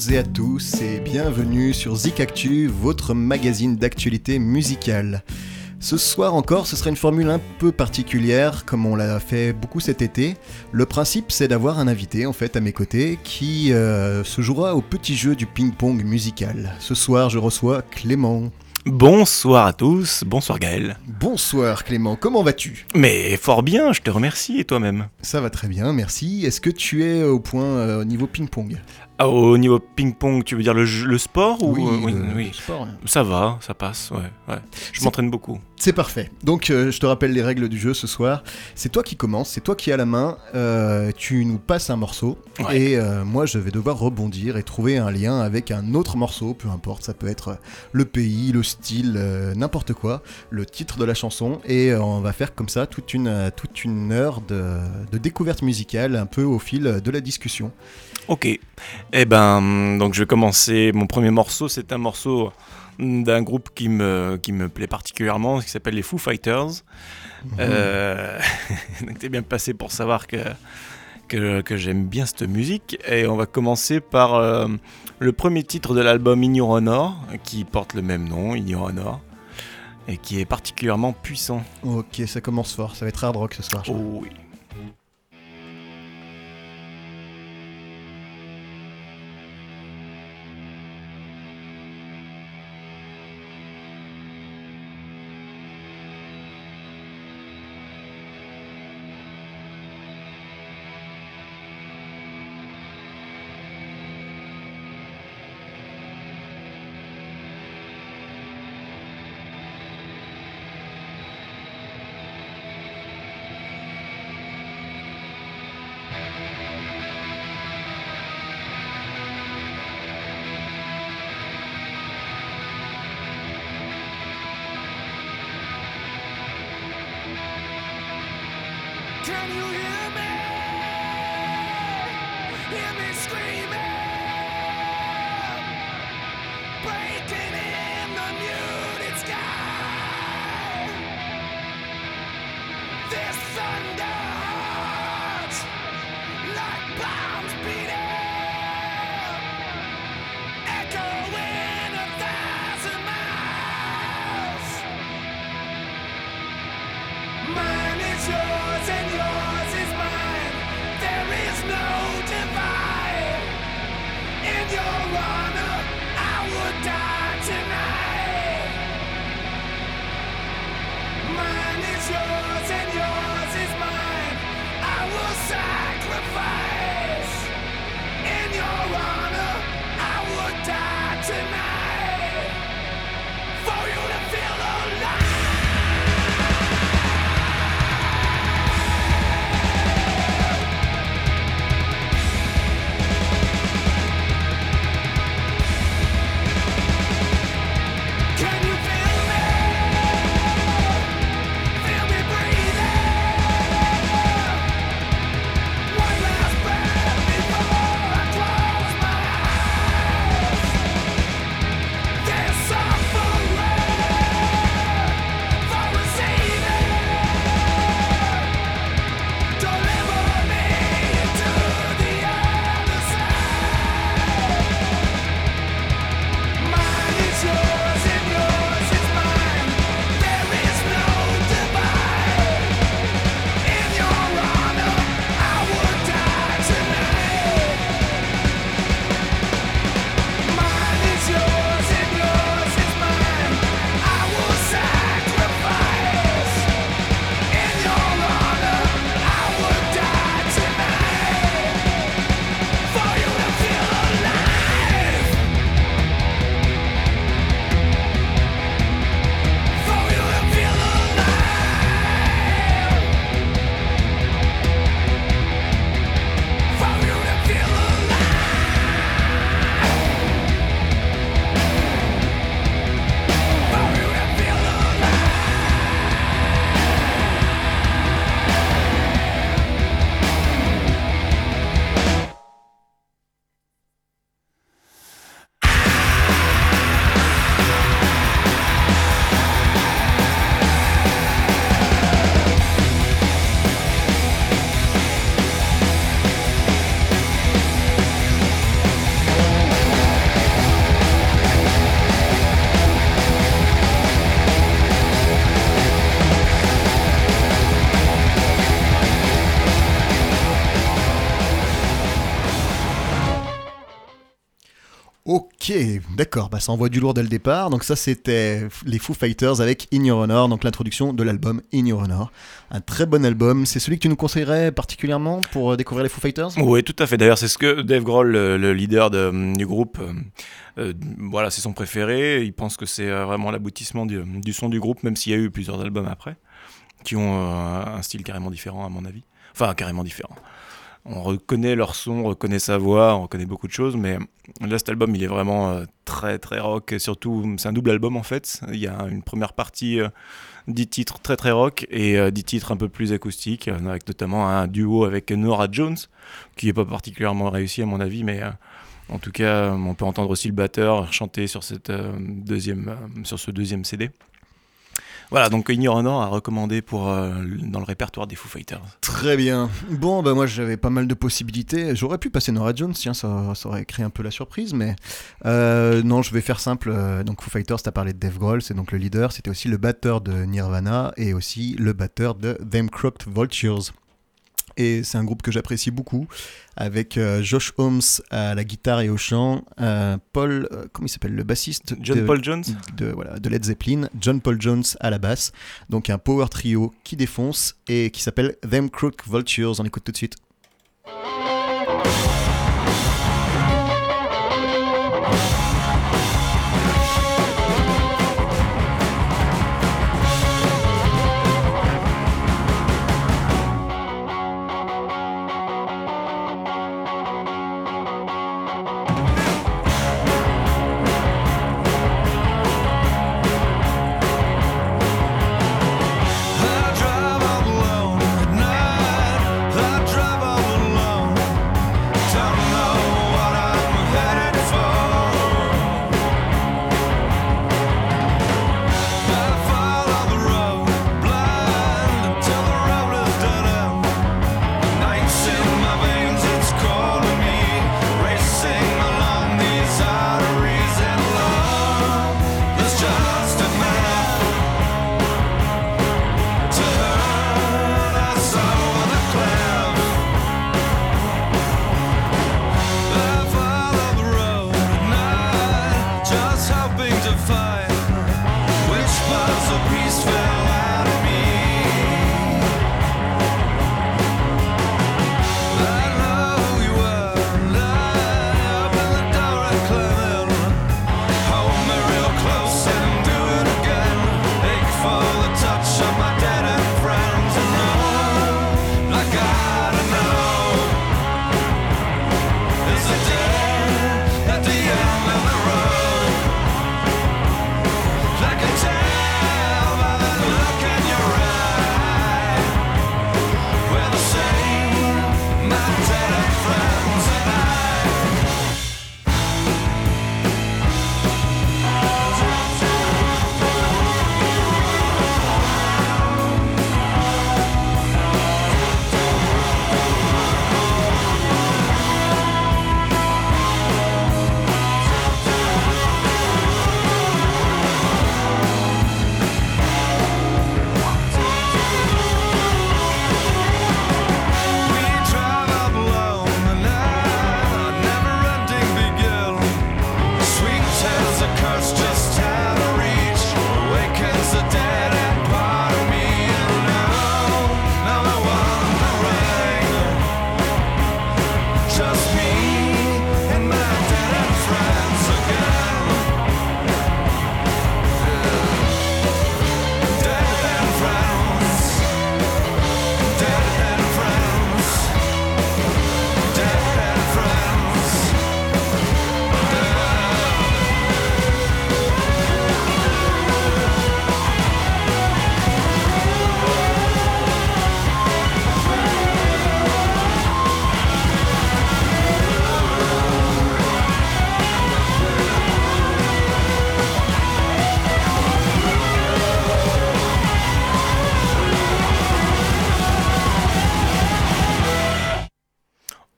toutes et à tous et bienvenue sur Zik Actu, votre magazine d'actualité musicale. Ce soir encore, ce sera une formule un peu particulière, comme on l'a fait beaucoup cet été. Le principe, c'est d'avoir un invité, en fait, à mes côtés, qui euh, se jouera au petit jeu du ping-pong musical. Ce soir, je reçois Clément. Bonsoir à tous, bonsoir Gaël. Bonsoir Clément, comment vas-tu? Mais fort bien, je te remercie et toi-même? Ça va très bien, merci. Est-ce que tu es au point euh, au niveau ping-pong? Ah, Au niveau ping-pong, tu veux dire le, le sport ou... Oui, euh, oui, euh, oui. le sport. hein. Ça va, ça passe, ouais. ouais. Je C'est- m'entraîne beaucoup. C'est parfait. Donc euh, je te rappelle les règles du jeu ce soir. C'est toi qui commence, c'est toi qui as la main. euh, tu nous passes un morceau Ouais. et euh, moi je vais devoir rebondir et trouver un lien avec un autre morceau, peu importe. Ça peut être le pays, le style, euh, n'importe quoi, le titre de la chanson et euh, on va faire comme ça toute une toute une heure de, de découverte musicale un peu au fil de la discussion. Ok. Eh ben, donc je vais commencer. Mon premier morceau, c'est un morceau d'un groupe qui me, qui me plaît particulièrement, qui s'appelle les Foo Fighters. Euh, donc t'es bien passé pour savoir que, que, que j'aime bien cette musique. Et on va commencer par euh, le premier titre de l'album In Your Honor, qui porte le même nom, In Your Honor, et qui est particulièrement puissant. Ok, ça commence fort. Ça va être hard rock ce soir. Oh oui. D'accord, bah ça envoie du lourd dès le départ. Donc ça c'était les Foo Fighters avec In Your Honor, donc l'introduction de l'album In Your Honor. Un très bon album, c'est celui que tu nous conseillerais particulièrement pour euh, découvrir les Foo Fighters? Oui, tout à fait. D'ailleurs, c'est ce que Dave Grohl, le, le leader de- du groupe, euh, euh, voilà, c'est son préféré. Il pense que c'est euh, vraiment l'aboutissement du, son du groupe, même s'il y a eu plusieurs albums après, qui ont euh, un style carrément différent, à mon avis. Enfin, carrément différent. On reconnaît leur son, on reconnaît sa voix, on reconnaît beaucoup de choses, mais là, cet album, il est vraiment euh, très, très rock. Et surtout, c'est un double album en fait. Il y a une première partie, euh, 10 titres très, très rock, et euh, 10 titres un peu plus acoustiques, euh, avec notamment un duo avec Nora Jones, qui n'est pas particulièrement réussi à mon avis, mais euh, en tout cas, on peut entendre aussi le batteur chanter sur, cette, euh, euh, sur ce deuxième CD. Voilà, donc Ignore Honor à recommander pour, euh, dans le répertoire des Foo Fighters. Très bien. Bon, bah moi j'avais pas mal de possibilités. J'aurais pu passer Nora Jones, tiens, ça, ça aurait créé un peu la surprise, mais euh, non, je vais faire simple. Euh, Donc Foo Fighters, t'as parlé de Dave Grohl, c'est donc le leader, c'était aussi le batteur de Nirvana et aussi le batteur de Them Crooked Vultures. Et c'est un groupe que j'apprécie beaucoup, avec euh, Josh Holmes à la guitare et au chant, euh, Paul, euh, comment il s'appelle, le bassiste John de- Paul Jones de, voilà, de Led Zeppelin, John Paul Jones à la basse. Donc un power trio qui défonce et qui s'appelle Them Crook Vultures. On écoute tout de suite.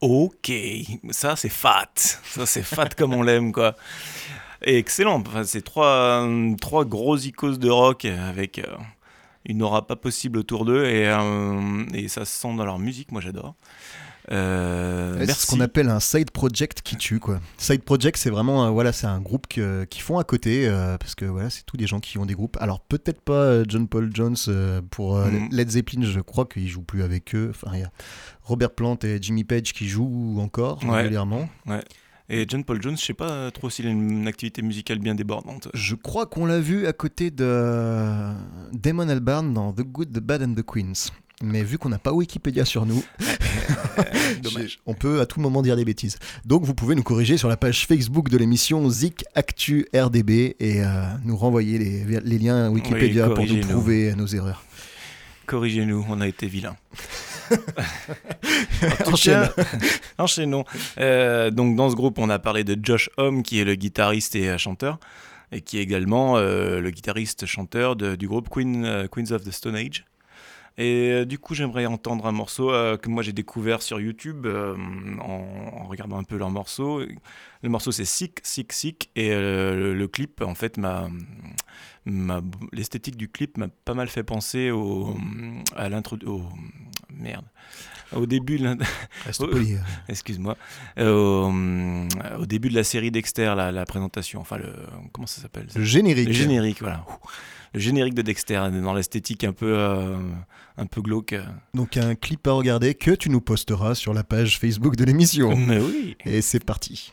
Ok, ça c'est fat. Ça c'est fat comme on l'aime quoi. Excellent. Enfin, c'est trois, trois gros icônes de rock avec euh, une aura pas possible autour d'eux et, euh, et ça se sent dans leur musique. Moi j'adore. Euh, c'est ce qu'on appelle un side project qui tue quoi. Side project c'est vraiment euh, voilà c'est un groupe que- qui font à côté euh, parce que voilà c'est tous des gens qui ont des groupes. Alors peut-être pas euh, John Paul Jones euh, pour Mhm. Led Zeppelin je crois qu'il joue plus avec eux. Enfin il y a Robert Plant et Jimmy Page qui jouent encore Ouais. régulièrement. Et John Paul Jones, je sais pas trop s'il a une activité musicale bien débordante. Je crois qu'on l'a vu à côté de Damon Albarn dans The Good, The Bad and The Queens. Mais vu qu'on n'a pas Wikipédia sur nous, Dommage. on peut à tout moment dire des bêtises. Donc vous pouvez nous corriger sur la page Facebook de l'émission Zik Actu RDB et euh, nous renvoyer les, les liens Wikipédia Oui, pour nous prouver nos erreurs. Corrigez-nous, on a été vilains. Enchaîne. Enchaînons. Euh, donc dans ce groupe, on a parlé de Josh Homme, qui est le guitariste et euh, chanteur, et qui est également euh, le guitariste-chanteur de- du groupe Queen, euh, Queens of the Stone Age. Et euh, du coup, j'aimerais entendre un morceau euh, que moi j'ai découvert sur YouTube euh, en, regardant un peu leurs morceaux. Le morceau c'est Sick, Sick, Sick, et le, clip, en fait, m'a- l'esthétique du clip m'a pas mal fait penser au, à l'intro, au, merde, au début, de poli. excuse-moi, euh, au, au début de la série Dexter, la, la présentation, enfin le, comment ça s'appelle Le générique. Le générique, voilà. Le générique de Dexter, dans l'esthétique un peu, euh, un peu glauque. Donc un clip à regarder que tu nous posteras sur la page Facebook de l'émission. Mais oui. Et c'est parti.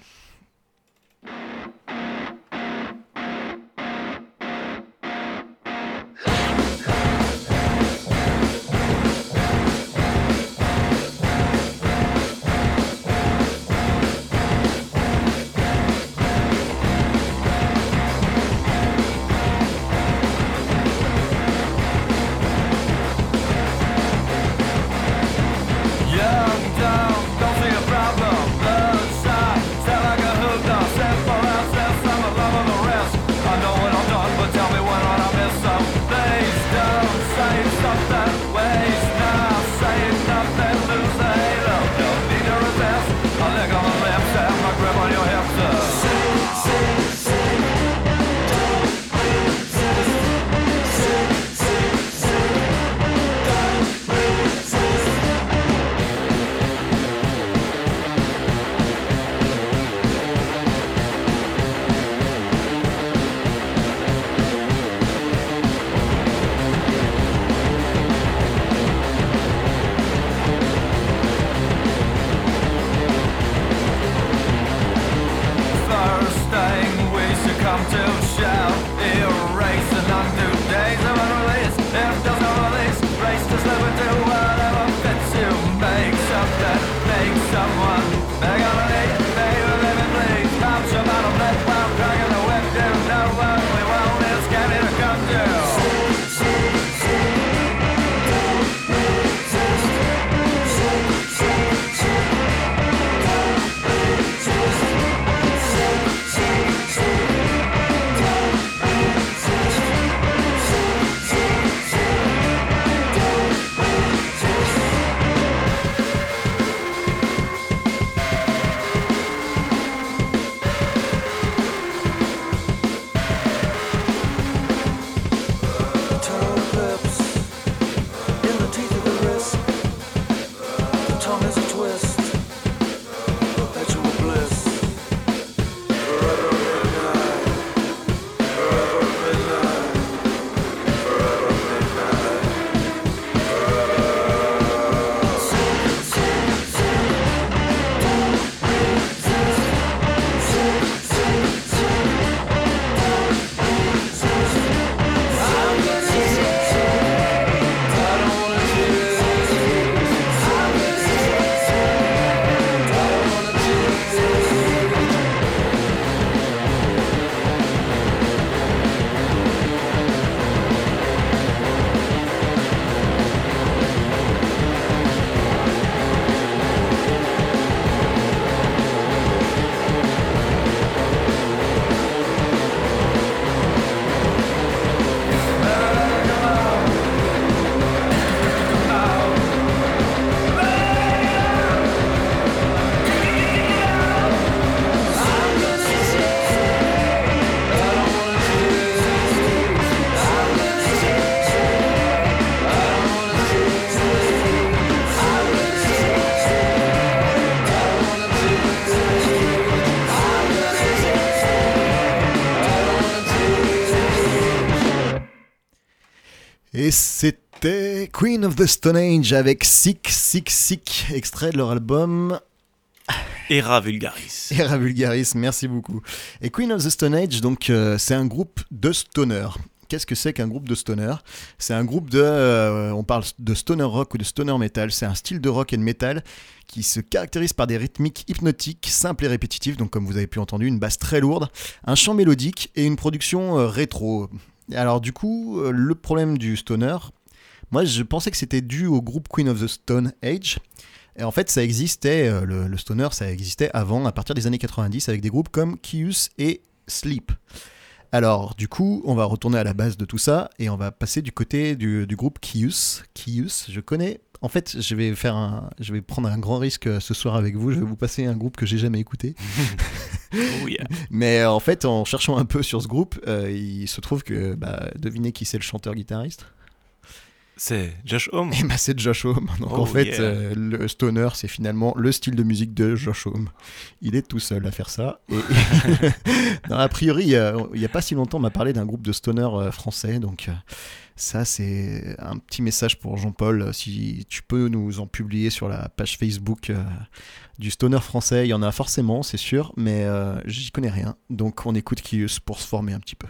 Et c'était Queen of the Stone Age avec Sick, Sick, Sick, extrait de leur album Era Vulgaris. Era Vulgaris, merci beaucoup. Et Queen of the Stone Age, donc euh, c'est un groupe de stoner. Qu'est-ce que c'est qu'un groupe de stoner C'est un groupe de, euh, on parle de stoner rock ou de stoner metal. C'est un style de rock et de metal qui se caractérise par des rythmiques hypnotiques, simples et répétitives. Donc comme vous avez pu entendre, une basse très lourde, un chant mélodique et une production euh, rétro. Alors du coup, euh, le problème du stoner, moi je pensais que c'était dû au groupe Queen of the Stone Age. Et en fait, ça existait, euh, le, stoner, ça existait avant, à partir des années 90, avec des groupes comme Kius et Sleep. Alors, du coup, on va retourner à la base de tout ça et on va passer du côté du, du groupe Kius. Kius, je connais. En fait, je vais faire un, je vais prendre un grand risque euh, ce soir avec vous. Je vais vous passer un groupe que j'ai jamais écouté. Oh yeah. Mais euh, en fait, en cherchant un peu sur ce groupe, euh, il se trouve que, bah, devinez qui c'est le chanteur-guitariste C'est Josh Homme. Et bah, c'est Josh Homme. Donc Oh, en fait, yeah. euh, le stoner, c'est finalement le style de musique de Josh Homme. Il est tout seul à faire ça. Et non, a priori, il y a- n'y a, pas si longtemps, on m'a parlé d'un groupe de stoner français. Donc ça, c'est un petit message pour Jean-Paul. Si tu peux nous en publier sur la page Facebook euh, du stoner français, il y en a forcément, c'est sûr, mais euh, j'y connais rien. Donc on écoute Kius pour se former un petit peu.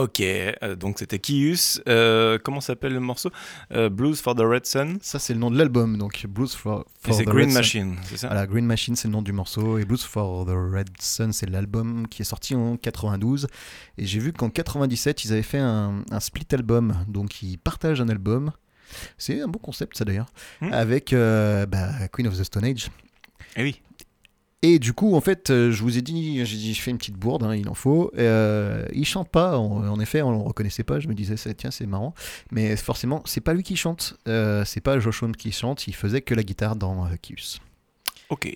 Ok, euh, donc c'était Kius. Euh, comment s'appelle le morceau? Euh, Blues for the Red Sun. Ça, c'est le nom de l'album, donc Blues for, Et for c'est the Green Red. Machine, c'est ça? Voilà, Green Machine, c'est le nom du morceau, et Blues for the Red Sun, c'est l'album qui est sorti en 92. Et j'ai vu qu'en 97, ils avaient fait un, un split album, donc ils partagent un album. C'est un bon concept, ça d'ailleurs, Hmm. avec bah, Queen of the Stone Age. Eh oui. Et du coup, en fait, euh, je vous ai dit, j'ai dit, je fais une petite bourde, hein, il en faut. Euh, il chante pas, en, effet, on le reconnaissait pas. Je me disais, tiens, c'est marrant. Mais forcément, c'est pas lui qui chante. Euh, c'est pas Josh Homme qui chante. Il faisait que la guitare dans euh, Kius. Ok.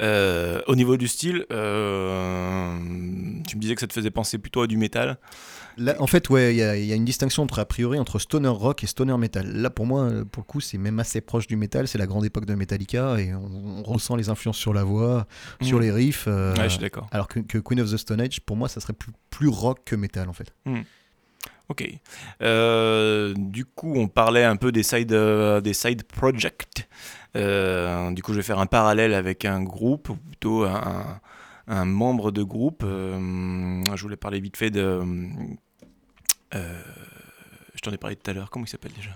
Euh, au niveau du style, euh, tu me disais que ça te faisait penser plutôt à du métal. Là, en fait, ouais, il y, a- il y a une distinction entre a priori entre stoner rock et stoner metal. Là, pour moi, euh, pour le coup, c'est même assez proche du métal. C'est la grande époque de Metallica et on, on ressent les influences sur la voix, sur Mhm. les riffs. euh, Ouais, je suis d'accord. alors que, que Queen of the Stone Age, pour moi, ça serait plus, plus rock que métal en fait. Ok. Euh, du coup, on parlait un peu des side, euh, des side projects. Du coup, je vais faire un parallèle avec un groupe, ou plutôt un, un- un membre de groupe. Euh, je voulais parler vite fait de. euh, je t'en ai parlé tout à l'heure. Comment il s'appelle déjà?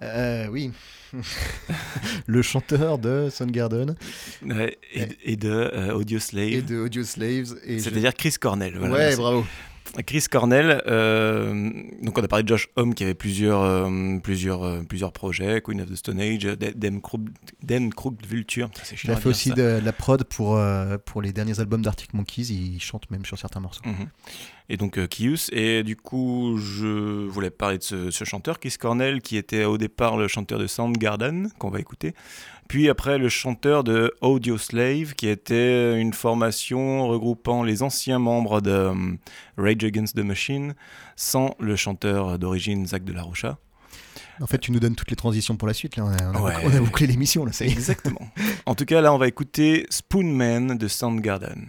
Euh, oui. le chanteur de Soundgarden Ouais, et, et de euh, Audio Slave. et de Audio Slaves. je- C'est-à-dire Chris Cornell. voilà, ouais, bravo. Chris Cornell, euh, donc on a parlé de Josh Homme qui avait plusieurs, euh, plusieurs, euh, plusieurs projets, Queen of the Stone Age, Dan- Krug- Vulture, Il a fait aussi ça. de, la prod pour, pour les derniers albums d'Arctic Monkeys. Il chante même sur certains morceaux. Mhm. Et donc Kius, et du coup je voulais parler de ce, ce chanteur, Chris Cornell, qui était au départ le chanteur de Soundgarden, qu'on va écouter, puis après le chanteur de Audio Slave, qui était une formation regroupant les anciens membres de euh, Rage Against the Machine, sans le chanteur d'origine Zach de la Rocha. En fait, tu nous donnes toutes les transitions pour la suite. Là. On, a, on a Ouais. bouclé, on a bouclé l'émission. Là, ça y est. Exactement. en tout cas, là, on va écouter Spoonman de Soundgarden.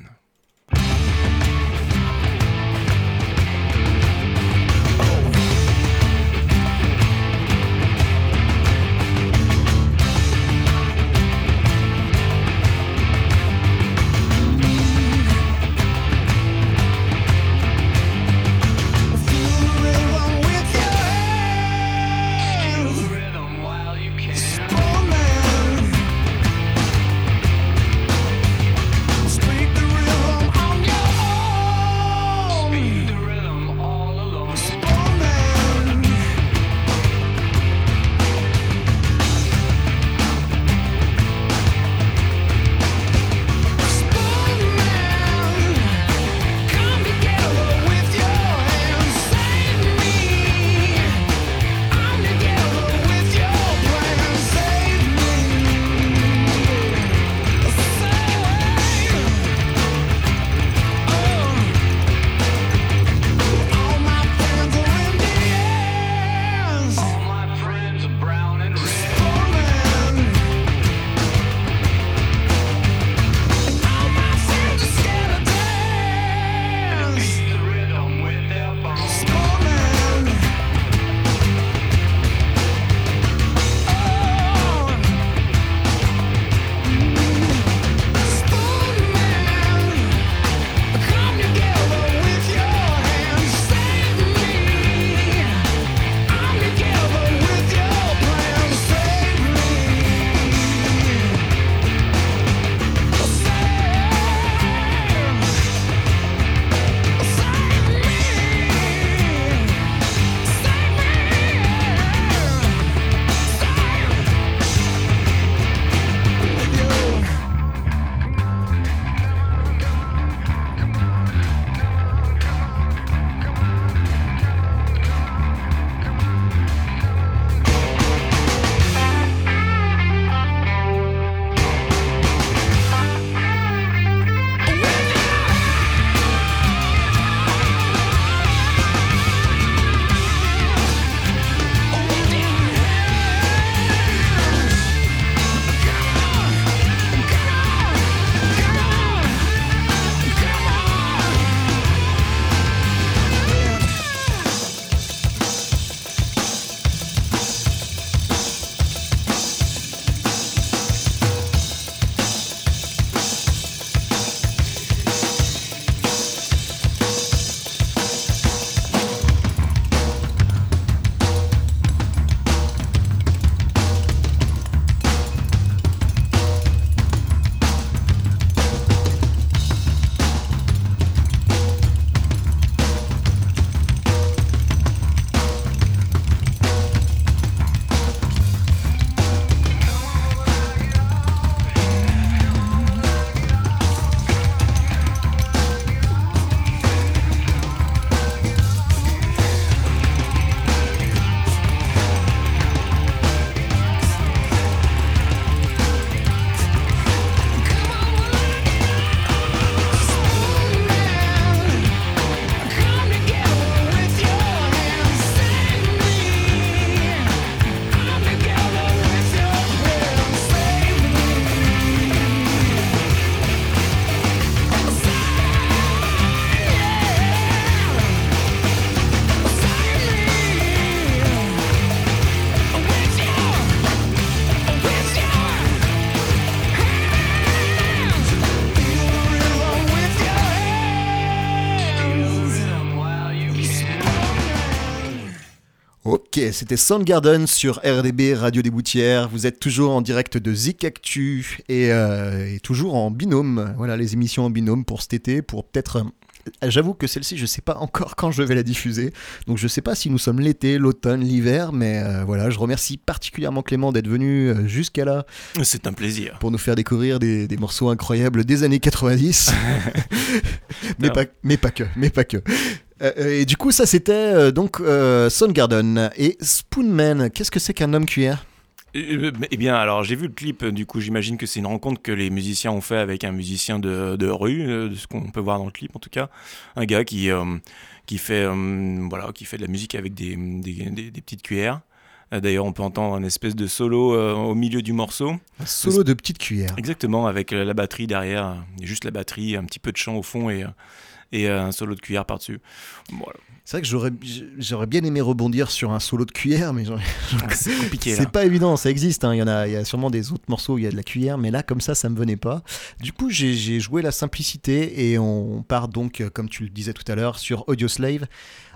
C'était Soundgarden sur RDB Radio des Boutières. Vous êtes toujours en direct de Zik Actu et, euh, et toujours en binôme. Voilà, les émissions en binôme pour cet été, pour peut-être. euh, J'avoue que celle-ci, je sais pas encore quand je vais la diffuser. Donc je sais pas si nous sommes l'été, l'automne, l'hiver, mais euh, voilà, je remercie particulièrement Clément d'être venu jusqu'à là C'est un plaisir. pour nous faire découvrir des, des morceaux incroyables des années 90. mais, pas, mais pas que, mais pas que. Euh, euh, et du coup, ça c'était euh, donc Soundgarden. Et Spoonman, qu'est-ce que c'est qu'un homme cuillère? Eh bien, alors j'ai vu le clip, du coup j'imagine que c'est une rencontre que les musiciens ont fait avec un musicien de, de rue, de ce qu'on peut voir dans le clip en tout cas. Un gars qui, euh, qui, fait, euh, voilà, qui fait de la musique avec des, des, des- des petites cuillères. D'ailleurs, on peut entendre un espèce de solo euh, au milieu du morceau. Un solo de petite cuillère. Exactement, avec la batterie derrière, juste la batterie, un petit peu de chant au fond et, et euh, un solo de cuillère par-dessus. Voilà. C'est vrai que j'aurais, j'aurais bien aimé rebondir sur un solo de cuillère, mais j'en- C'est compliqué c'est pas évident, ça existe. hein. Il, y en a, il y a sûrement des autres morceaux où il y a de la cuillère, mais là, comme ça, ça me venait pas. Du coup, j'ai, j'ai joué la simplicité et on part donc, euh, comme tu le disais tout à l'heure, sur Audioslave.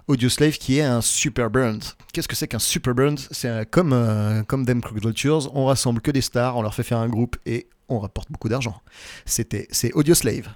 Audioslave qui est un super band. Qu'est-ce que c'est qu'un super band? C'est euh, comme, euh, comme Them on rassemble que des stars, on leur fait faire un groupe et on rapporte beaucoup d'argent. C'était, c'est Audioslave.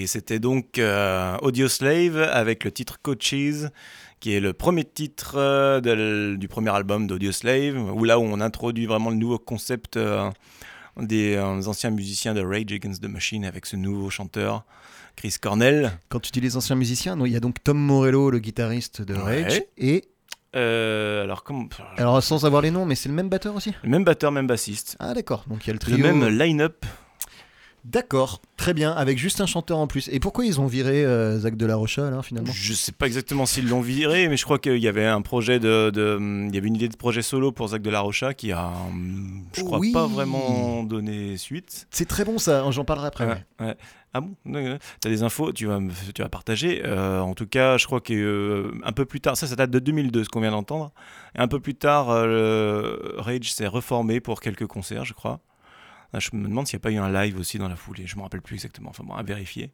Et c'était donc euh, Audio Slave avec le titre Coaches, qui est le premier titre euh, de- du premier album d'Audio Slave, où là où on introduit vraiment le nouveau concept euh, des anciens musiciens de Rage Against the Machine avec ce nouveau chanteur, Chris Cornell. Quand tu dis les anciens musiciens, il y a donc Tom Morello, le guitariste de Ouais. Rage, et Euh, alors, comment, alors sans avoir les noms, mais c'est le même batteur aussi? le même batteur, même bassiste. Ah d'accord, donc il y a le Le trio. même line-up. D'accord, très bien, avec juste un chanteur en plus. Et pourquoi ils ont viré euh, Zach de la Rocha alors finalement? Je sais pas exactement s'ils l'ont viré, mais je crois qu'il y avait un projet de, de- il y avait une idée de projet solo pour Zach de la Rocha qui a, hum, je crois Oui. pas vraiment donné suite. C'est très bon ça, j'en parlerai après. ouais. Ouais, ouais. Ah bon? T'as des infos Tu vas, tu vas partager. Euh, en tout cas, je crois que euh, un peu plus tard, ça, ça date de 2002, ce qu'on vient d'entendre. Un peu plus tard, euh, Rage s'est reformé pour quelques concerts, je crois. Ah, Je me demande s'il n'y a pas eu un live aussi dans la foulée. Je me rappelle plus exactement. Enfin bon, à vérifier.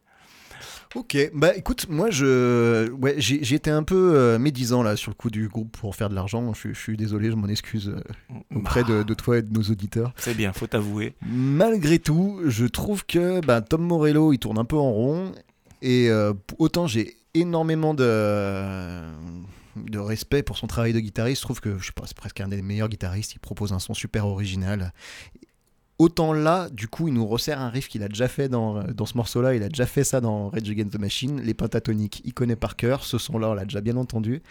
Ok, bah écoute, moi je, ouais, été un peu euh, médisant là sur le coup du groupe pour faire de l'argent. Je, je suis désolé, je m'en excuse euh, auprès de, de toi et de nos auditeurs. C'est bien, faut t'avouer. Malgré tout, je trouve que bah, Tom Morello il tourne un peu en rond et euh, autant j'ai énormément de de respect pour son travail de guitariste. Je trouve que je sais pas, c'est presque un des meilleurs guitaristes. Il propose un son super original. Autant là, du coup, il nous resserre un riff qu'il a déjà fait dans, dans ce morceau-là. Il a déjà fait ça dans Rage Against the Machine. Les pentatoniques, il connaît par cœur. Ce son-là, on l'a déjà bien entendu.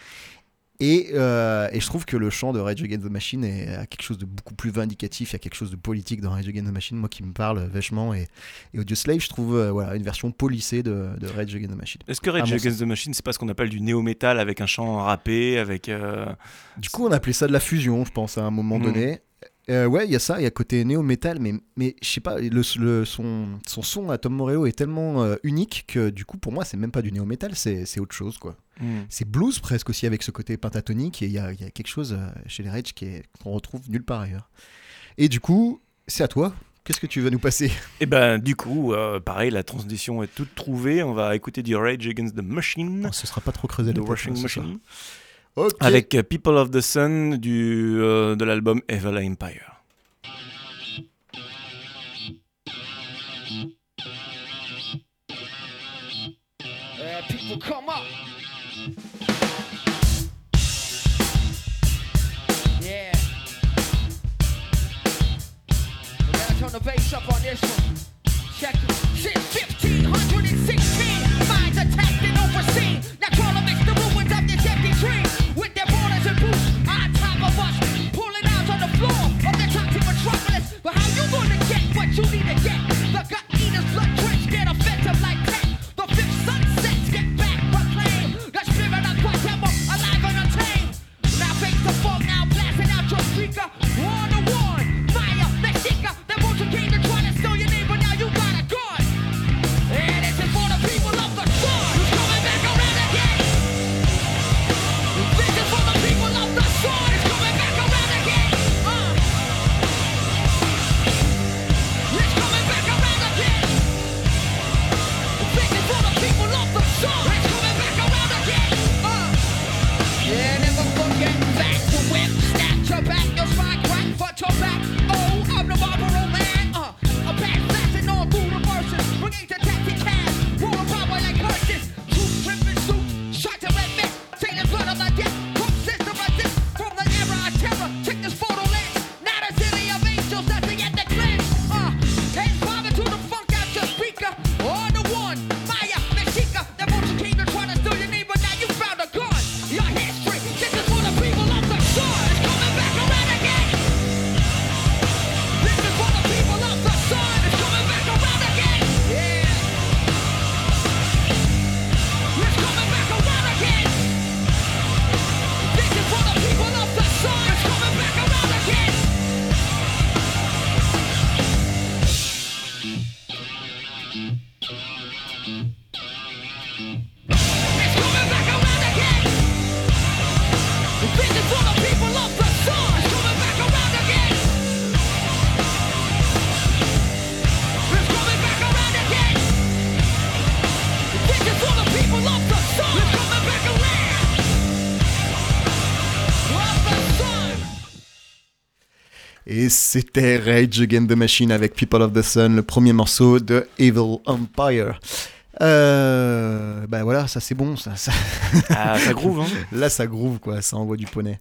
Et, euh, et je trouve que le chant de Rage Against the Machine est, a quelque chose de beaucoup plus vindicatif. Il y a quelque chose de politique dans Rage Against the Machine, moi qui me parle vachement. Et, et Audio Slave, je trouve euh, voilà, une version polissée de, de Rage Against the Machine. Est-ce que Rage Against the Machine, c'est pas ce qu'on appelle du néo-metal avec un chant rappé, avec. euh, Du coup, on appelait ça de la fusion, je pense, à un moment Mm. donné. Euh, ouais, il y a ça, il y a côté néo-metal, mais, mais je sais pas, le, le- son, son son à Tom Morello est tellement euh, unique que du coup, pour moi, c'est même pas du néo-metal, c'est autre chose, quoi. hmm. C'est blues presque aussi avec ce côté pentatonique, et il y a, y a quelque chose euh, chez les Rage qu'on retrouve nulle part ailleurs. Et du coup, c'est à toi. Qu'est-ce que tu vas nous passer? Et ben, du coup, pareil, la transition est toute trouvée. On va écouter du Rage Against the Machine. Oh, Ce sera pas trop creusé The tête, Washing Avec euh, People of the Sun du, euh, de l'album Evil Empire. Et c'était Rage Against the Machine avec People of the Sun, le premier morceau de Evil Empire. Euh, bah voilà, ça c'est bon, ça, ça- Ah, ça groove, hein là ça groove quoi, ça envoie du poney.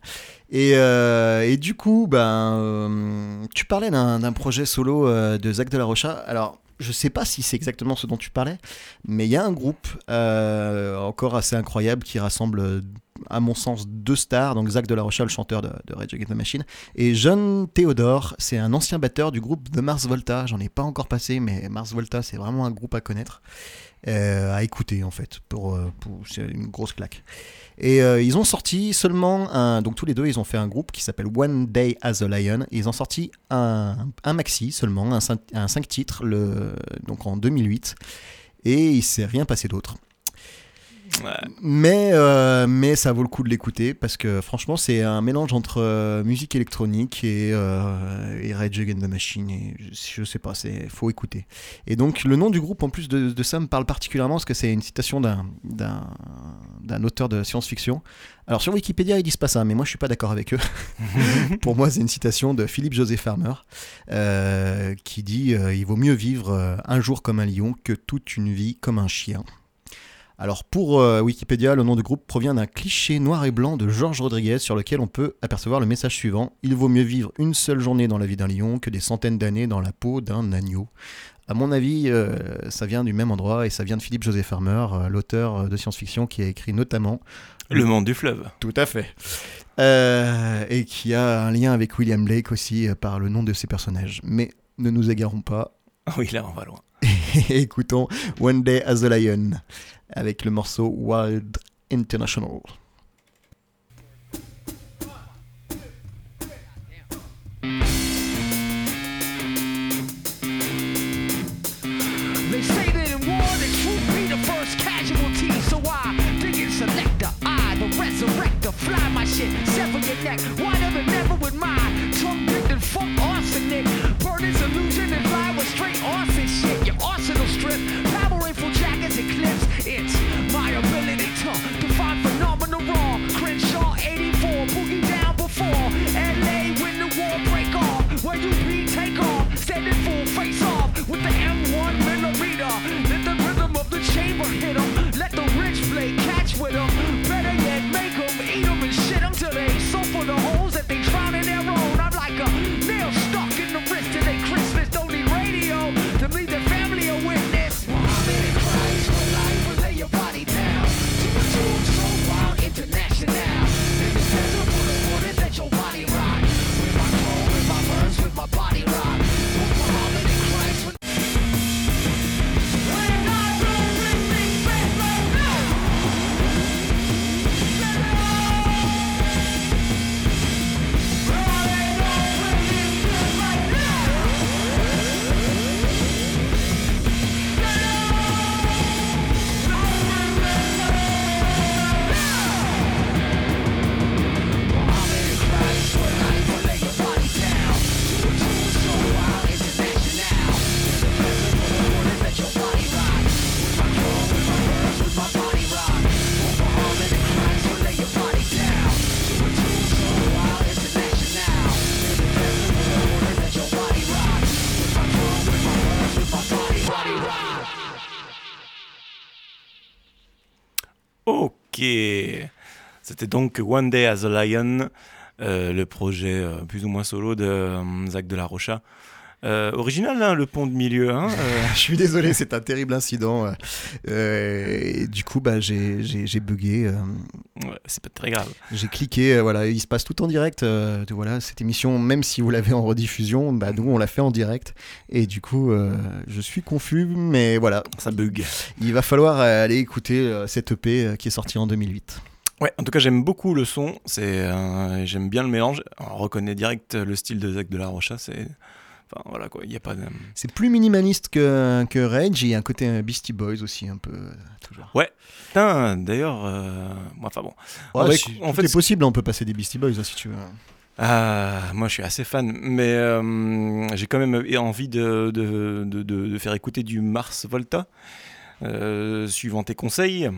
Et, euh, et du coup, ben, euh, tu parlais d'un projet solo de Zach de la Rocha. Alors, je sais pas si c'est exactement ce dont tu parlais, mais il y a un groupe encore assez incroyable qui rassemble, à mon sens, deux stars. Donc Zach de la Rocha, le chanteur de, de Rage Against the Machine, et John Theodore, c'est un ancien batteur du groupe The Mars Volta. J'en ai pas encore passé, mais Mars Volta, c'est vraiment un groupe à connaître, euh, à écouter en fait. Pour, euh, pour- c'est une grosse claque. Et euh, ils ont sorti seulement un. Donc tous les deux, ils ont fait un groupe qui s'appelle One Day as a Lion. Et ils ont sorti un, un maxi seulement, un 5, un cinq titres, le, donc en 2008. Et il s'est rien passé d'autre. Ouais. Mais, euh, mais ça vaut le coup de l'écouter parce que franchement, c'est un mélange entre euh, musique électronique et, euh, et Rage Against the Machine. Et je, je sais pas, c'est faut écouter. Et donc, le nom du groupe, en plus de, de ça, me parle particulièrement parce que c'est une citation d'un- d'un d'un auteur de science-fiction. Alors, sur Wikipédia, ils disent pas ça, mais moi, je suis pas d'accord avec eux. Pour moi, c'est une citation de Philippe José Farmer euh, qui dit Il vaut mieux vivre un jour comme un lion que toute une vie comme un chien. Alors pour euh, Wikipédia, le nom du groupe provient d'un cliché noir et blanc de Georges Rodriguez sur lequel on peut apercevoir le message suivant Il vaut mieux vivre une seule journée dans la vie d'un lion que des centaines d'années dans la peau d'un agneau. À mon avis, euh, ça vient du même endroit et ça vient de Philippe José Farmer, euh, l'auteur de science-fiction qui a écrit notamment Le monde du fleuve. tout à fait. Et qui a un lien avec William Blake aussi par le nom de ses personnages. Mais ne nous égarons pas oui, là, on va loin. écoutons One Day as a Lion avec le morceau Wild International. Hit 'em. Let the rich play catch with 'em. C'était donc One Day as a Lion, euh, le projet euh, plus ou moins solo de euh, Zach de la Rocha. Euh, original, hein, le pont de milieu. Hein, euh, Je suis désolé, c'est un terrible incident. euh, et du coup, bah, j'ai bugué. ouais, c'est pas très grave. J'ai cliqué, voilà, il se passe tout en direct. voilà, cette émission, même si vous l'avez en rediffusion, bah, nous on l'a fait en direct. Et du coup, je suis confus, mais voilà, Ça bug. il va falloir aller écouter cette EP qui est sortie en 2008. Ouais, en tout cas, j'aime beaucoup le son. C'est, j'aime bien le mélange. On reconnaît direct le style de Zach de la Rocha. C'est, enfin voilà quoi. Il y a pas de. C'est plus minimaliste que, que Rage, il y a un côté euh, Beastie Boys aussi, un peu, euh, toujours. Putain, d'ailleurs, euh, bon. Ouais, En vrai, si- en tout fait, est possible, on peut passer des Beastie Boys hein, si tu veux. Ah, moi, je suis assez fan, mais euh, j'ai quand même envie de, de, de- de- de faire écouter du Mars Volta, suivant tes conseils.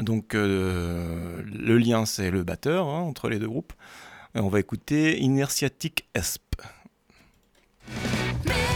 Donc, le lien, c'est le batteur hein, entre les deux groupes. Et on va écouter Inertiatic Esp. Me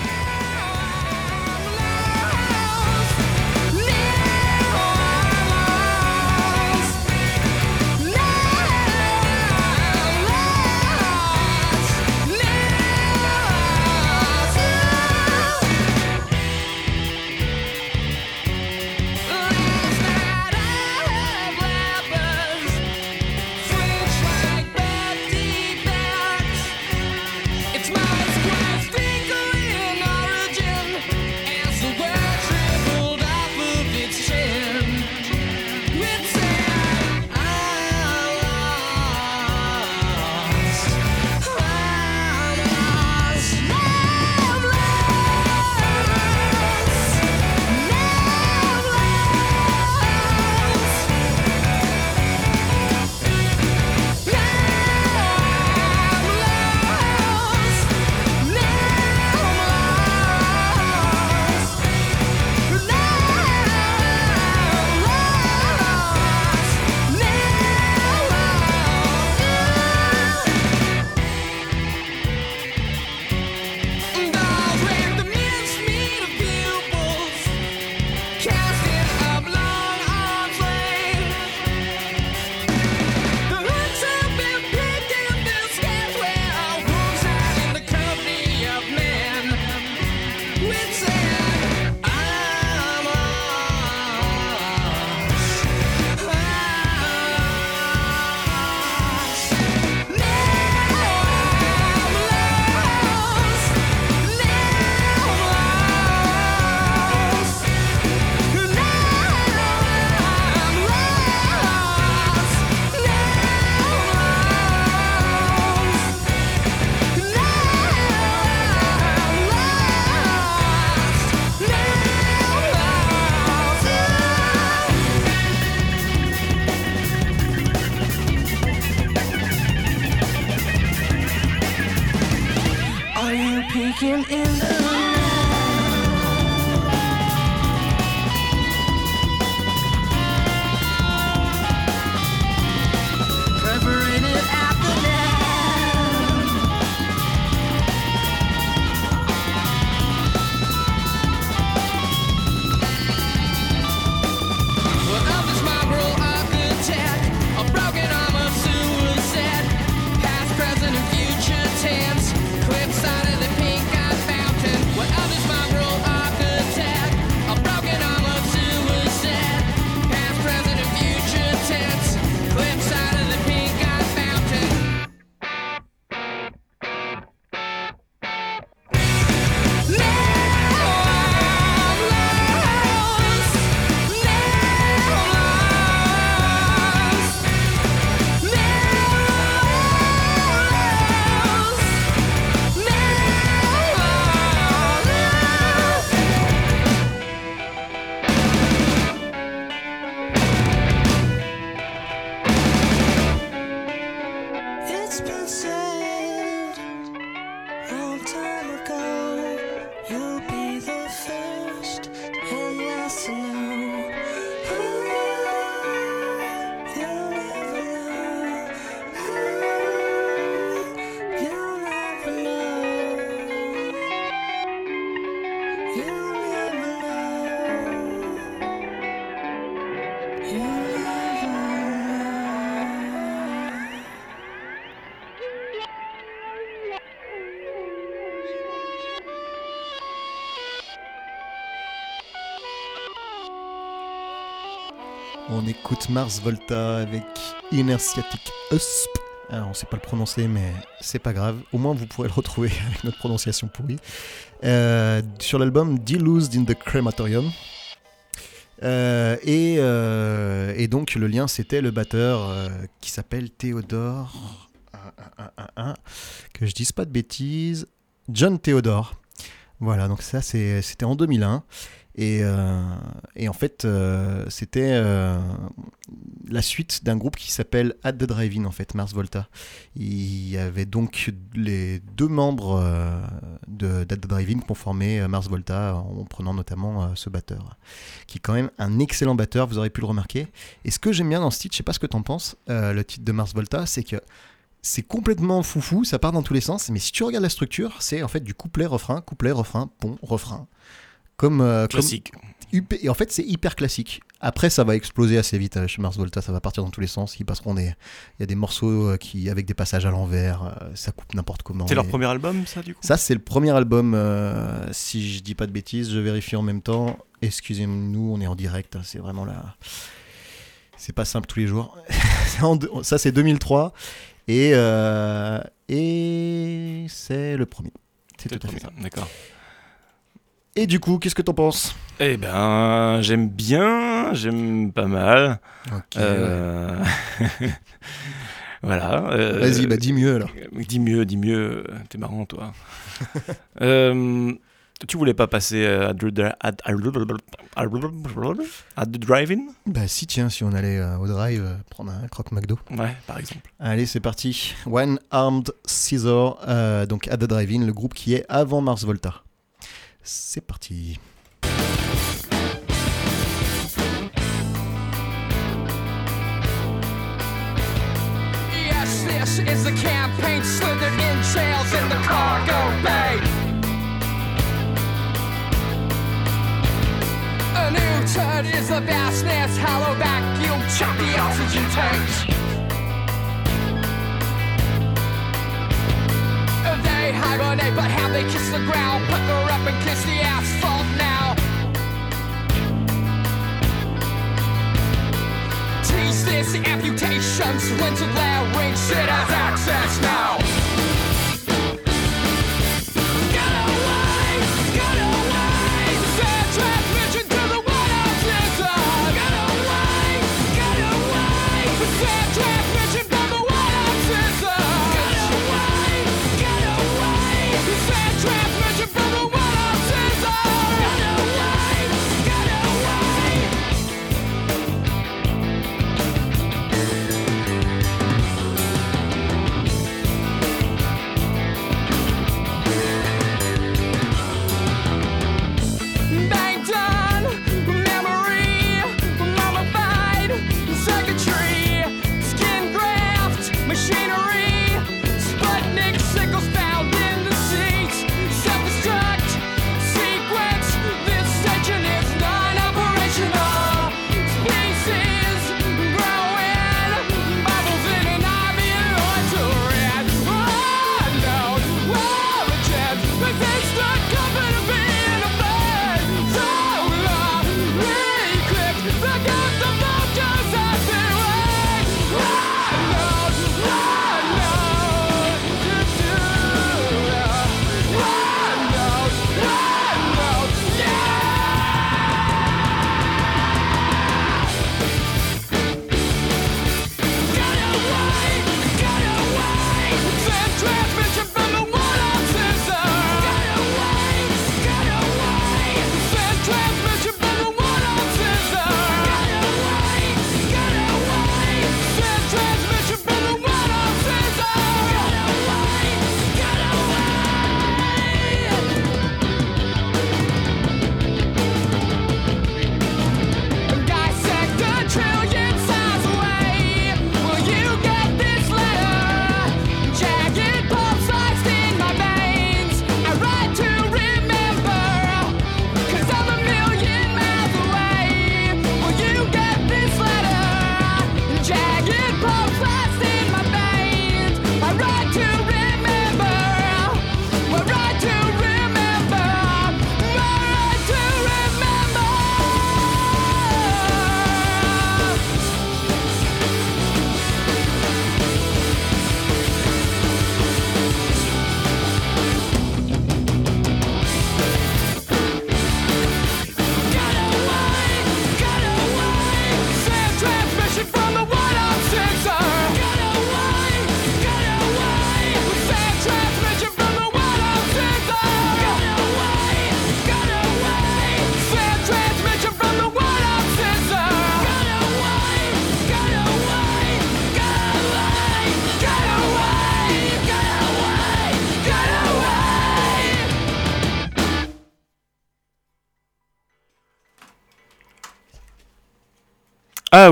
écoute Mars Volta avec Inertiatic Usp. Alors, on sait pas le prononcer, mais c'est pas grave. Au moins, vous pourrez le retrouver avec notre prononciation pourrie. Euh, sur l'album Deluged in the Crematorium. Euh, et, euh, et donc, le lien, c'était le batteur qui s'appelle Théodore. que je dise pas de bêtises. John Théodore. Voilà, donc ça, c'était en 2001. Et, euh, et en fait, euh, c'était euh, la suite d'un groupe qui s'appelle At the Drive-In, en fait, Mars Volta. Il y avait donc les deux membres de d'At the Drive-In qui ont formé Mars Volta en prenant notamment ce batteur, qui est quand même un excellent batteur, vous aurez pu le remarquer. Et ce que j'aime bien dans ce titre, je sais pas ce que t'en penses, euh, le titre de Mars Volta, c'est que c'est complètement foufou, ça part dans tous les sens, mais si tu regardes la structure, c'est en fait du couplet-refrain, couplet-refrain, pont, refrain. Comme, euh, Classique. Et en fait, c'est hyper classique. Après, ça va exploser assez vite euh, chez Mars Volta, ça va partir dans tous les sens. Ils passeront des. Il y a des morceaux euh, qui, avec des passages à l'envers, ça coupe n'importe comment. C'est leur premier album, ça, du coup? Ça, c'est le premier album, euh, si je dis pas de bêtises, je vérifie en même temps. Excusez-nous, on est en direct, hein, c'est vraiment là. C'est pas simple tous les jours. Ça, c'est 2003. Et, euh, et c'est le premier. C'est tout à fait ça. D'accord. Et du coup, qu'est-ce que t'en penses Eh ben, j'aime bien, j'aime pas mal. Euh, voilà. euh, Vas-y, bah dis mieux alors. Dis mieux, dis mieux. T'es marrant, toi. Euh, tu voulais pas passer à the, drive-in Bah si, tiens, si on allait euh, au drive euh, prendre un croque McDo. Ouais, par exemple. Allez, c'est parti. One Armed Scissor, euh, donc à The Drive-In, le groupe qui est avant Mars Volta. C'est parti. Yes, this is the campaign slithered in jails in the cargo bay. A new turd is the vastness, hollow vacuum, chop the oxygen tanks. They hibernate, but how they kiss the ground, pucker up and kiss the asphalt now. Tease this amputations, splintered larynx, it has access now.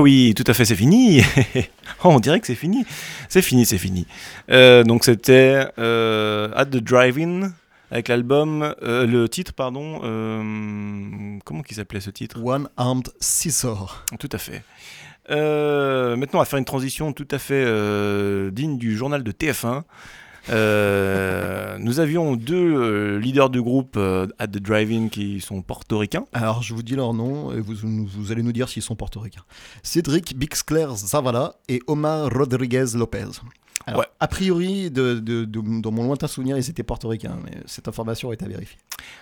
Oui, tout à fait, c'est fini. On dirait que c'est fini. C'est fini, c'est fini. Euh, donc c'était euh, At the Drive-In avec l'album, euh, le titre, pardon. comment qu'il s'appelait ce titre? One Armed Scissor. Tout à fait. Maintenant, on va faire une transition tout à fait digne du journal de TF1. Euh, nous avions deux euh, leaders du groupe euh, At the Drive-In qui sont portoricains. Alors, je vous dis leur nom et vous, vous allez nous dire s'ils sont portoricains. Cédric Bixcler Zavala et Omar Rodriguez Lopez. Alors, Ouais. A priori, de, de- de- dans mon lointain souvenir, ils étaient portoricains, mais cette information est à vérifier.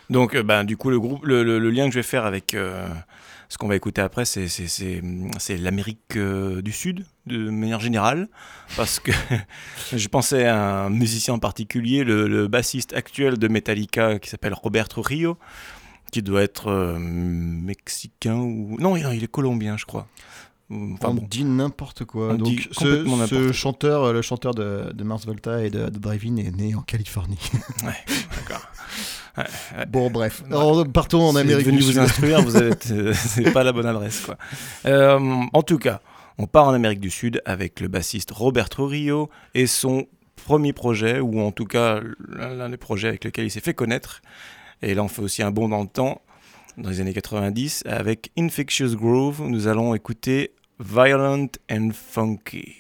Donc, ben, du coup, le, groupe, le, le- le lien que je vais faire avec euh, ce qu'on va écouter après, c'est, c'est, c'est, c'est l'Amérique euh, du Sud, de manière générale, parce que je pensais à un musicien en particulier, le, le bassiste actuel de Metallica, qui s'appelle Robert Trujillo, qui doit être euh, mexicain ou... Non, il est colombien, je crois. Enfin, On bon. dit n'importe quoi. On Donc, ce, chanteur, euh, le chanteur de, de Mars Volta et de, de Drive-In est né en Californie. D'accord. Bon, bref. Alors, partons en Amérique du vous Sud. instruire, vous avez, euh, c'est pas la bonne adresse quoi. Euh, en tout cas, on part en Amérique du Sud avec le bassiste Robert Trujillo et son premier projet, ou en tout cas l'un l'un des projets avec lequel il s'est fait connaître. Et là, on fait aussi un bond dans le temps, dans les années 90, avec Infectious Groove. Nous allons écouter Violent and Funky.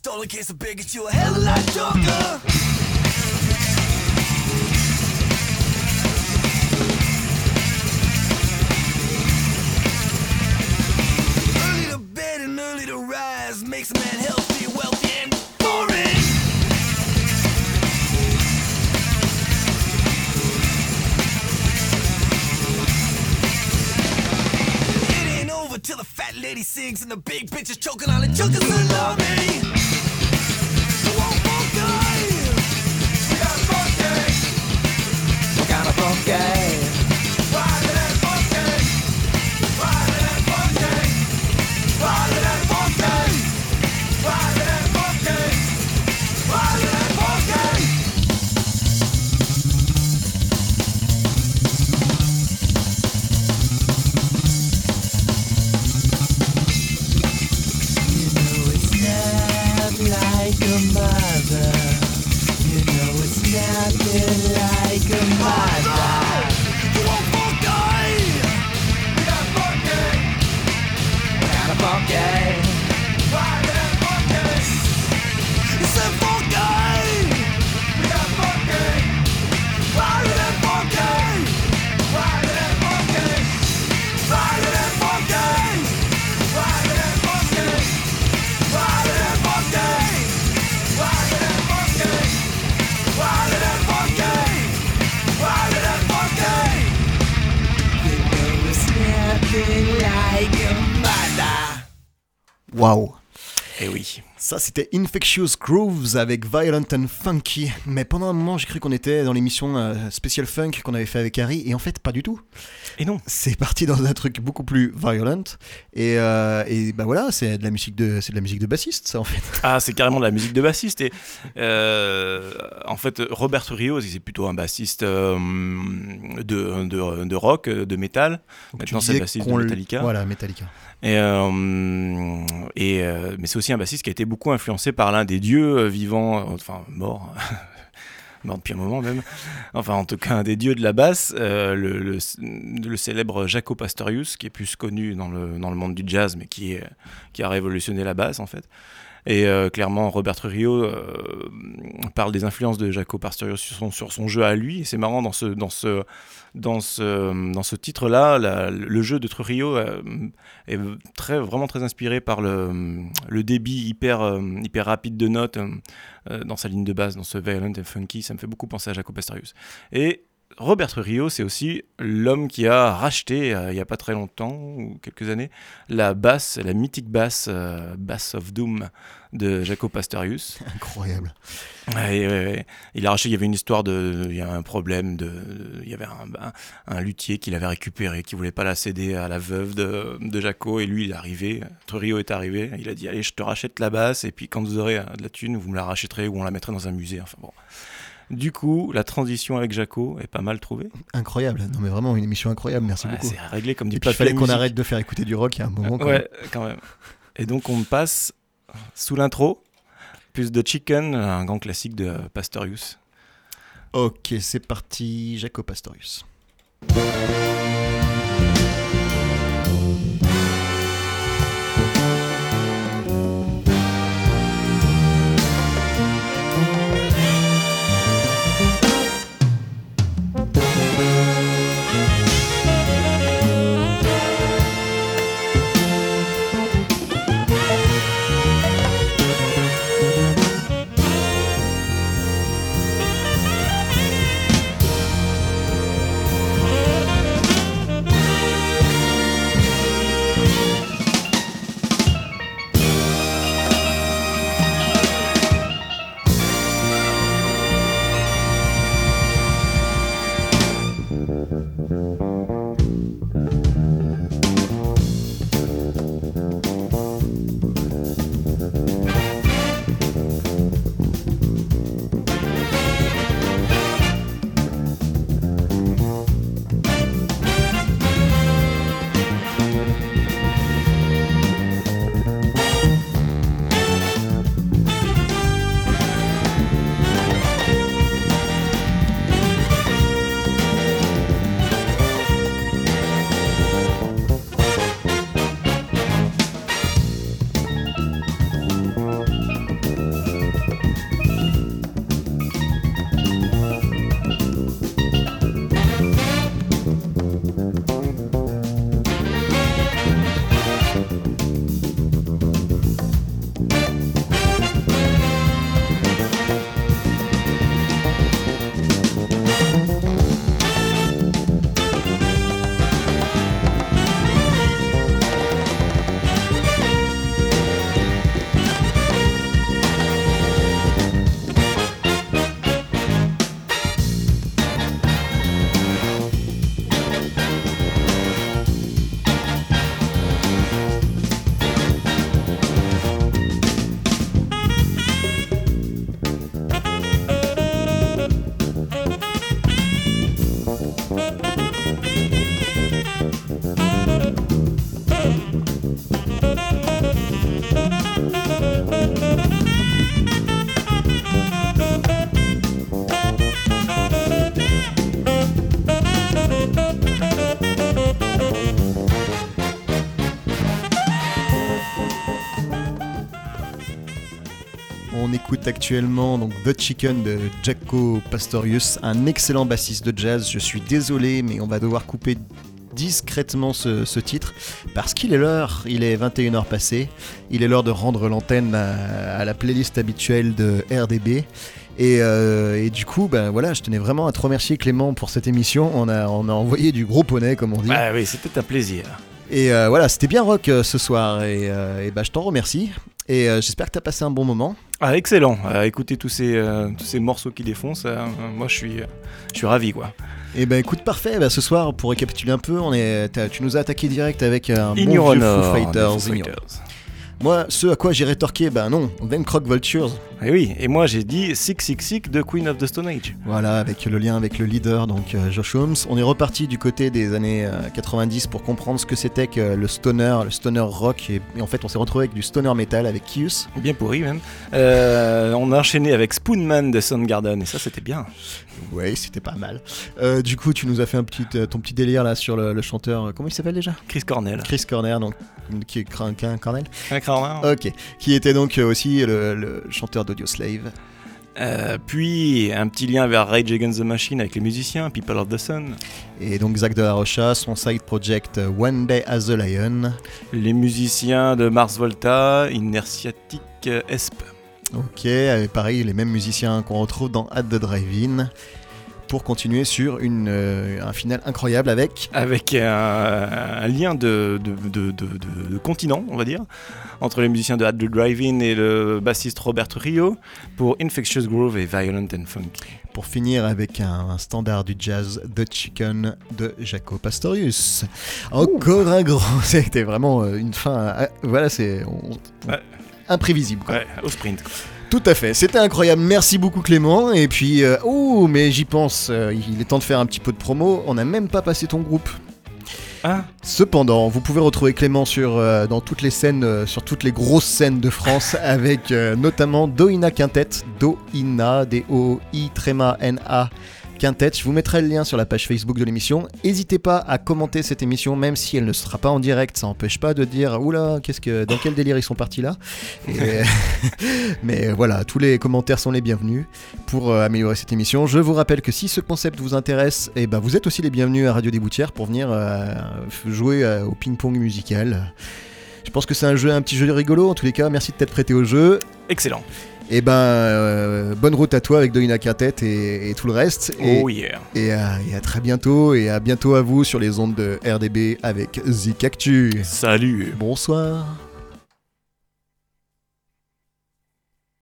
But a stolen case of beer gets you a hell of a lot darker. Ça, c'était Infectious Grooves avec Violent and Funky. Mais pendant un moment, j'ai cru qu'on était dans l'émission euh, Special Funk qu'on avait fait avec Harry. Et en fait, pas du tout. Et non. C'est parti dans un truc beaucoup plus violent. Et, euh, et bah voilà, c'est de la musique de, c'est de la musique de bassiste, ça en fait. Ah, c'est carrément de la musique de bassiste. Et euh, en fait, Robert Rios, c'est plutôt un bassiste euh, de, de, de rock, de métal. Donc, Maintenant, c'est bassiste de Metallica. Voilà, Metallica. Euh, euh, mais c'est aussi un bassiste qui a été beaucoup influencé par l'un des dieux euh, vivants, enfin mort, mort depuis un moment même, enfin en tout cas un des dieux de la basse, le, célèbre Jaco Pastorius, qui est plus connu dans le, dans le monde du jazz, mais qui, qui a révolutionné la basse en fait. Et clairement, Robert Trujillo parle des influences de Jaco Pastorius sur son, sur son jeu à lui. Et c'est marrant dans ce, dans ce, dans ce, dans ce titre-là, le jeu de Trujillo euh, est très, vraiment très inspiré par le, le débit hyper, euh, hyper rapide de notes euh, dans sa ligne de basse, dans ce Violent and Funky. Ça me fait beaucoup penser à Jaco Pastorius. Et Robert Trujillo, c'est aussi l'homme qui a racheté, il n'y a pas très longtemps, ou quelques années, la basse, la mythique basse, Bass of Doom de Jaco Pastorius. Incroyable. Il a racheté, il y avait une histoire de. Il y a un problème de. Il y avait un, un, un luthier qui l'avait récupéré, qui voulait pas la céder à la veuve de, de Jaco, et lui, il est arrivé. Trujillo est arrivé, il a dit Allez, je te rachète la basse, et puis quand vous aurez euh, de la thune, vous me la rachèterez ou on la mettrait dans un musée. Enfin bon. Du coup, la transition avec Jaco est pas mal trouvée. Incroyable. Non, mais vraiment, une émission incroyable. Merci Ouais, beaucoup. c'est réglé comme du il fallait qu'on arrête de faire écouter du rock il y a un moment. quand Ouais, quand même. Et donc, on passe sous l'intro, plus de Chicken, un grand classique de Pastorius. Ok, c'est parti. Jaco Pastorius. Actuellement donc The Chicken de Jaco Pastorius, un excellent bassiste de jazz. Je suis désolé, mais on va devoir couper discrètement ce, ce titre parce qu'il est l'heure, il est 21h passé, il est l'heure de rendre l'antenne à, à la playlist habituelle de RDB. Et, euh, et du coup, ben voilà, je tenais vraiment à te remercier Clément pour cette émission. On a, on a envoyé du gros poney, comme on dit. Ah oui, c'était un plaisir. Et euh, voilà, c'était bien rock euh, ce soir. Et, euh, et bah, je t'en remercie. Et j'espère que tu as passé un bon moment. Ah, excellent. Euh, écoutez tous ces, euh, tous ces morceaux qui défoncent, euh, moi je suis, je suis ravi quoi. Et ben écoute, parfait. Bah, ce soir, pour récapituler un peu, on est, tu nous as attaqué direct avec un In bon vieux Foo. Foo Fighters. Moi, ce à quoi j'ai rétorqué, ben non, Van Crock Vultures. Et oui, et moi j'ai dit 666 de Queen of the Stone Age. Voilà, avec le lien avec le leader, donc euh, Josh Holmes. On est reparti du côté des années euh, 90 pour comprendre ce que c'était que le stoner, le stoner rock. Et, et en fait, on s'est retrouvé avec du stoner metal avec Kius. Bien pourri même. Euh, on a enchaîné avec Spoonman de Soundgarden, et ça c'était bien. Ouais, c'était pas mal. Euh, du coup, tu nous as fait un petit, euh, ton petit délire là sur le, le chanteur. euh, Comment il s'appelle déjà? Chris Cornell. Chris Corner, donc qui est Cra- Cra- Cornell. Un Ok, qui était donc euh, aussi le, le chanteur d'Audio Slave. Euh, puis un petit lien vers Rage Against the Machine avec les musiciens, People of the Sun. Et donc Zach de la Rocha, son side project euh, One Day as a Lion. Les musiciens de Mars Volta, Inertiatic euh, Esp. Ok, et pareil, les mêmes musiciens qu'on retrouve dans At the Drive-In. Pour continuer sur une, euh, un final incroyable avec. Avec un, un lien de, de, de, continent, on va dire, entre les musiciens de At the Drive-In et le bassiste Robert Rio pour Infectious Groove et Violent and Funky. Pour finir avec un, un standard du jazz, The Chicken de Jaco Pastorius. Encore un grand. C'était vraiment euh, une fin. euh, voilà, c'est. on- Ouais. Imprévisible. quoi. Ouais, au sprint. Tout à fait, c'était incroyable. Merci beaucoup Clément. Et puis, euh, oh, mais j'y pense, euh, il est temps de faire un petit peu de promo. On n'a même pas passé ton groupe. Ah, Cependant, vous pouvez retrouver Clément sur, euh, dans toutes les scènes, euh, sur toutes les grosses scènes de France, avec notamment Doina Quintet, Doina, D-O-I, tréma, N-A, Quintet. Je vous mettrai le lien sur la page Facebook de l'émission. N'hésitez pas à commenter cette émission, même si elle ne sera pas en direct. Ça n'empêche pas de dire, oula, qu'est-ce que, dans quel délire ils sont partis là? Et, mais voilà, tous les commentaires sont les bienvenus pour euh, améliorer cette émission. Je vous rappelle que si ce concept vous intéresse, eh ben, vous êtes aussi les bienvenus à Radio des Boutières pour venir euh, jouer euh, au ping-pong musical. Je pense que c'est un jeu, un petit jeu rigolo. En tous les cas, merci de t'être prêté au jeu. excellent. Et ben, euh, bonne route à toi avec Doina Quintet et, et tout le reste. Et, Oh yeah. et, à, et à très bientôt. Et à bientôt à vous sur les ondes de RDB avec Zik Actu. Salut. Bonsoir.